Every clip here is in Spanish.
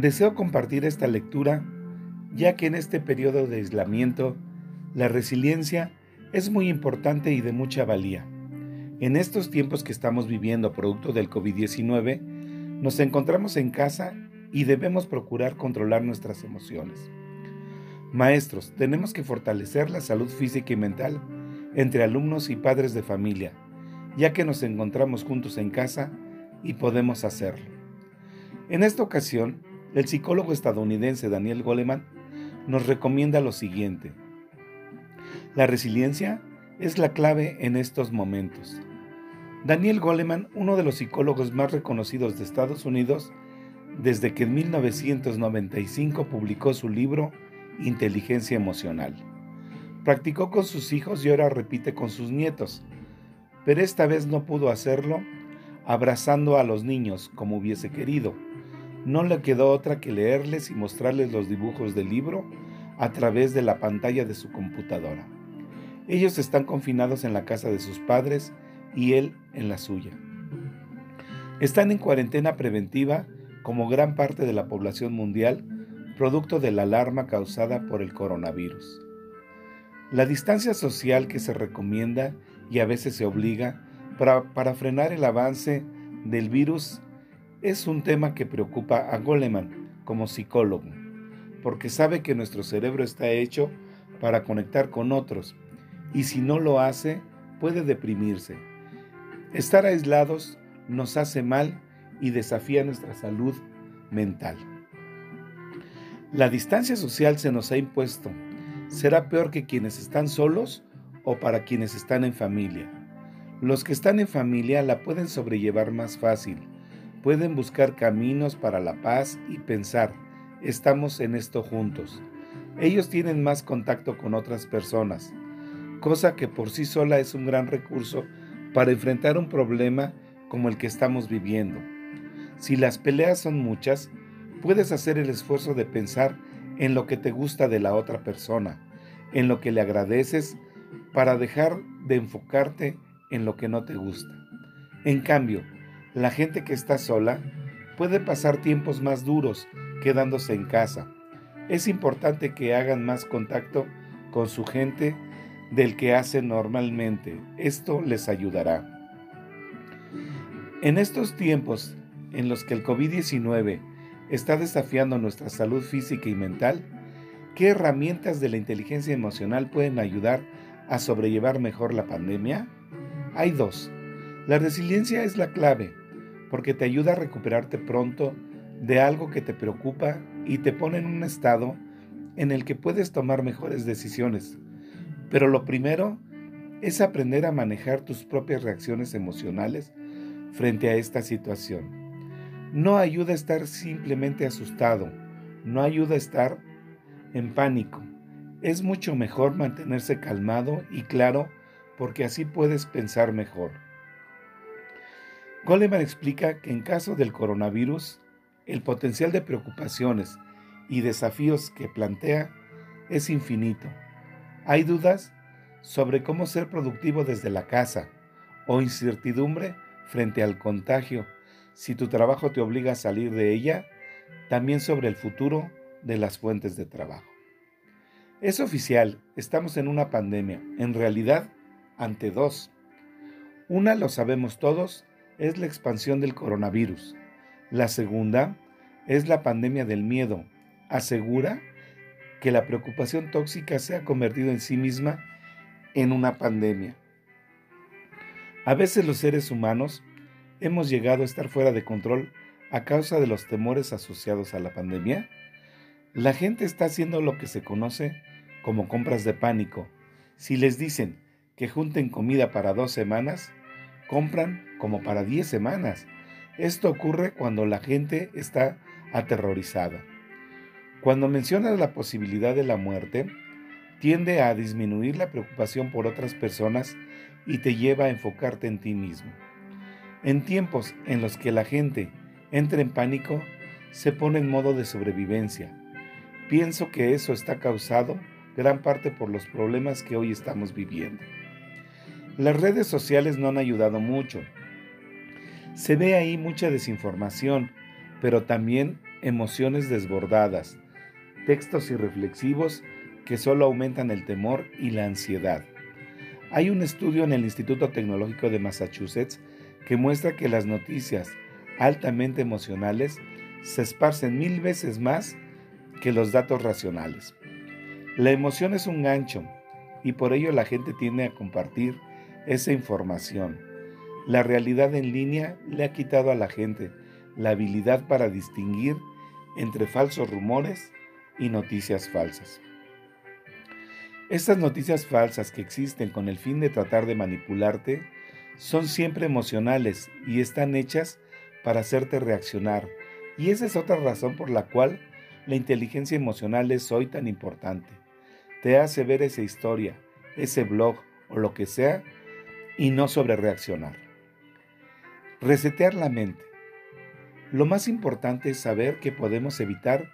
Deseo compartir esta lectura ya que en este periodo de aislamiento la resiliencia es muy importante y de mucha valía. En estos tiempos que estamos viviendo producto del COVID-19, nos encontramos en casa y debemos procurar controlar nuestras emociones. Maestros, tenemos que fortalecer la salud física y mental entre alumnos y padres de familia, ya que nos encontramos juntos en casa y podemos hacerlo. En esta ocasión, el psicólogo estadounidense Daniel Goleman nos recomienda lo siguiente. La resiliencia es la clave en estos momentos. Daniel Goleman, uno de los psicólogos más reconocidos de Estados Unidos, desde que en 1995 publicó su libro Inteligencia Emocional. Practicó con sus hijos y ahora repite con sus nietos, pero esta vez no pudo hacerlo abrazando a los niños como hubiese querido. No le quedó otra que leerles y mostrarles los dibujos del libro a través de la pantalla de su computadora. Ellos están confinados en la casa de sus padres y él en la suya. Están en cuarentena preventiva como gran parte de la población mundial, producto de la alarma causada por el coronavirus. La distancia social que se recomienda y a veces se obliga para, frenar el avance del virus es un tema que preocupa a Goleman como psicólogo, porque sabe que nuestro cerebro está hecho para conectar con otros y si no lo hace puede deprimirse. Estar aislados nos hace mal y desafía nuestra salud mental. La distancia social se nos ha impuesto. ¿Será peor que quienes están solos o para quienes están en familia? Los que están en familia la pueden sobrellevar más fácil, pueden buscar caminos para la paz y pensar, estamos en esto juntos. Ellos tienen más contacto con otras personas, cosa que por sí sola es un gran recurso para enfrentar un problema como el que estamos viviendo. Si las peleas son muchas, puedes hacer el esfuerzo de pensar en lo que te gusta de la otra persona, en lo que le agradeces, para dejar de enfocarte en lo que no te gusta. En cambio, la gente que está sola puede pasar tiempos más duros quedándose en casa. Es importante que hagan más contacto con su gente del que hacen normalmente. Esto les ayudará. En estos tiempos en los que el COVID-19 está desafiando nuestra salud física y mental, ¿qué herramientas de la inteligencia emocional pueden ayudar a sobrellevar mejor la pandemia? Hay dos. La resiliencia es la clave, porque te ayuda a recuperarte pronto de algo que te preocupa y te pone en un estado en el que puedes tomar mejores decisiones. Pero lo primero es aprender a manejar tus propias reacciones emocionales frente a esta situación. No ayuda a estar simplemente asustado, no ayuda a estar en pánico. Es mucho mejor mantenerse calmado y claro porque así puedes pensar mejor. Goleman explica que en caso del coronavirus, el potencial de preocupaciones y desafíos que plantea es infinito. Hay dudas sobre cómo ser productivo desde la casa o incertidumbre frente al contagio si tu trabajo te obliga a salir de ella, también sobre el futuro de las fuentes de trabajo. Es oficial, estamos en una pandemia, en realidad ante dos. Una, lo sabemos todos, es la expansión del coronavirus. La segunda es la pandemia del miedo. Asegura que la preocupación tóxica se ha convertido en sí misma en una pandemia. A veces los seres humanos hemos llegado a estar fuera de control a causa de los temores asociados a la pandemia? La gente está haciendo lo que se conoce como compras de pánico. Si les dicen que junten comida para dos semanas, compran como para diez semanas. Esto ocurre cuando la gente está aterrorizada. Cuando mencionas la posibilidad de la muerte, tiende a disminuir la preocupación por otras personas y te lleva a enfocarte en ti mismo. En tiempos en los que la gente entra en pánico, se pone en modo de sobrevivencia. Pienso que eso está causado gran parte por los problemas que hoy estamos viviendo. Las redes sociales no han ayudado mucho. Se ve ahí mucha desinformación, pero también emociones desbordadas, textos irreflexivos que solo aumentan el temor y la ansiedad. Hay un estudio en el Instituto Tecnológico de Massachusetts que muestra que las noticias altamente emocionales se esparcen mil veces más que los datos racionales. La emoción es un gancho y por ello la gente tiende a compartir esa información. La realidad en línea le ha quitado a la gente la habilidad para distinguir entre falsos rumores y noticias falsas. Estas noticias falsas que existen con el fin de tratar de manipularte son siempre emocionales y están hechas para hacerte reaccionar. Y esa es otra razón por la cual la inteligencia emocional es hoy tan importante. Te hace ver esa historia, ese blog o lo que sea y no sobre reaccionar. Resetear la mente. Lo más importante es saber que podemos evitar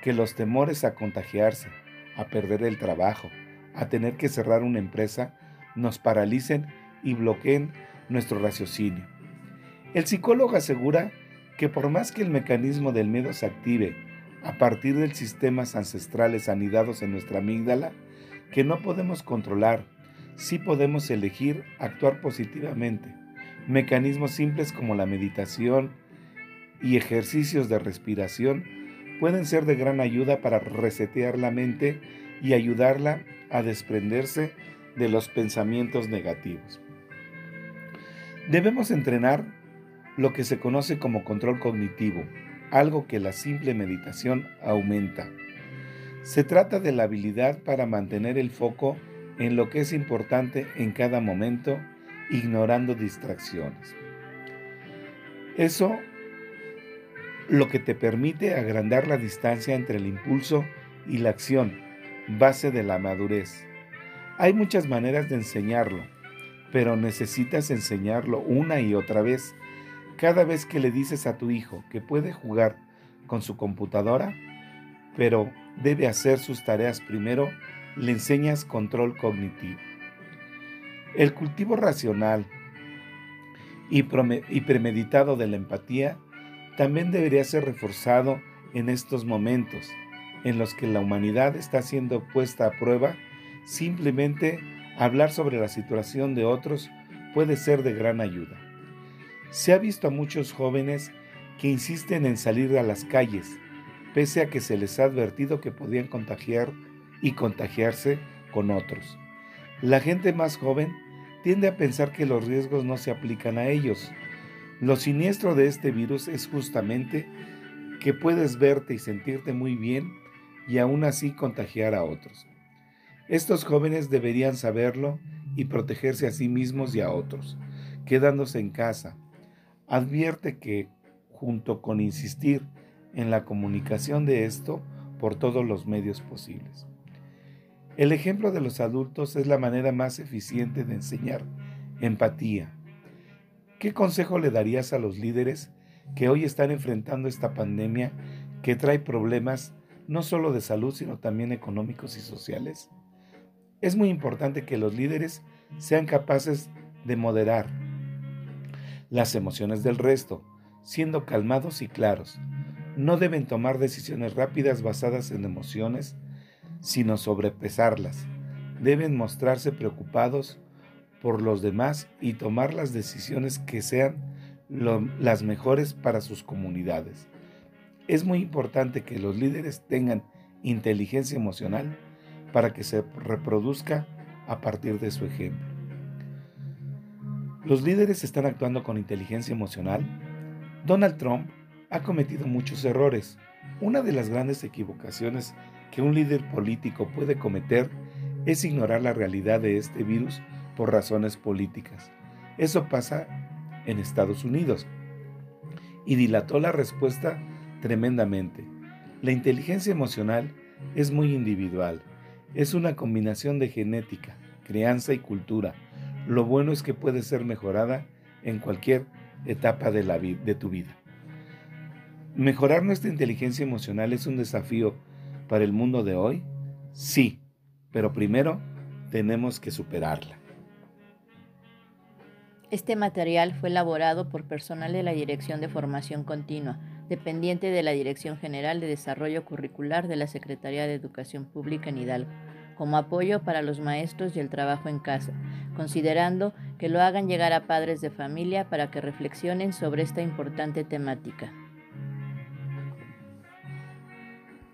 que los temores a contagiarse, a perder el trabajo, a tener que cerrar una empresa, nos paralicen y bloqueen nuestro raciocinio. El psicólogo asegura que por más que el mecanismo del miedo se active a partir de sistemas ancestrales anidados en nuestra amígdala, que no podemos controlar, sí podemos elegir actuar positivamente. Mecanismos simples como la meditación y ejercicios de respiración pueden ser de gran ayuda para resetear la mente y ayudarla a desprenderse de los pensamientos negativos. Debemos entrenar lo que se conoce como control cognitivo, algo que la simple meditación aumenta. Se trata de la habilidad para mantener el foco en lo que es importante en cada momento, ignorando distracciones. Eso lo que te permite agrandar la distancia entre el impulso y la acción, base de la madurez. Hay muchas maneras de enseñarlo, pero necesitas enseñarlo una y otra vez. Cada vez que le dices a tu hijo que puede jugar con su computadora, pero debe hacer sus tareas primero, le enseñas control cognitivo. El cultivo racional y, premeditado de la empatía también debería ser reforzado en estos momentos en los que la humanidad está siendo puesta a prueba, simplemente hablar sobre la situación de otros puede ser de gran ayuda. Se ha visto a muchos jóvenes que insisten en salir a las calles, pese a que se les ha advertido que podían contagiar y contagiarse con otros. La gente más joven tiende a pensar que los riesgos no se aplican a ellos. Lo siniestro de este virus es justamente que puedes verte y sentirte muy bien y aún así contagiar a otros. Estos jóvenes deberían saberlo y protegerse a sí mismos y a otros, quedándose en casa. Advierte que, junto con insistir en la comunicación de esto por todos los medios posibles. El ejemplo de los adultos es la manera más eficiente de enseñar empatía. ¿Qué consejo le darías a los líderes que hoy están enfrentando esta pandemia que trae problemas no solo de salud, sino también económicos y sociales? Es muy importante que los líderes sean capaces de moderar las emociones del resto, siendo calmados y claros. No deben tomar decisiones rápidas basadas en emociones, sino sobrepesarlas. Deben mostrarse preocupados por los demás y tomar las decisiones que sean las mejores para sus comunidades. Es muy importante que los líderes tengan inteligencia emocional para que se reproduzca a partir de su ejemplo. Los líderes están actuando con inteligencia emocional. Donald Trump ha cometido muchos errores. Una de las grandes equivocaciones que un líder político puede cometer es ignorar la realidad de este virus por razones políticas. Eso pasa en Estados Unidos y dilató la respuesta tremendamente. La inteligencia emocional es muy individual. Es una combinación de genética, crianza y cultura. Lo bueno es que puede ser mejorada en cualquier etapa de, la de tu vida. ¿Mejorar nuestra inteligencia emocional es un desafío para el mundo de hoy? Sí, pero primero tenemos que superarla. Este material fue elaborado por personal de la Dirección de Formación Continua, dependiente de la Dirección General de Desarrollo Curricular de la Secretaría de Educación Pública en Hidalgo, como apoyo para los maestros y el trabajo en casa, considerando que lo hagan llegar a padres de familia para que reflexionen sobre esta importante temática.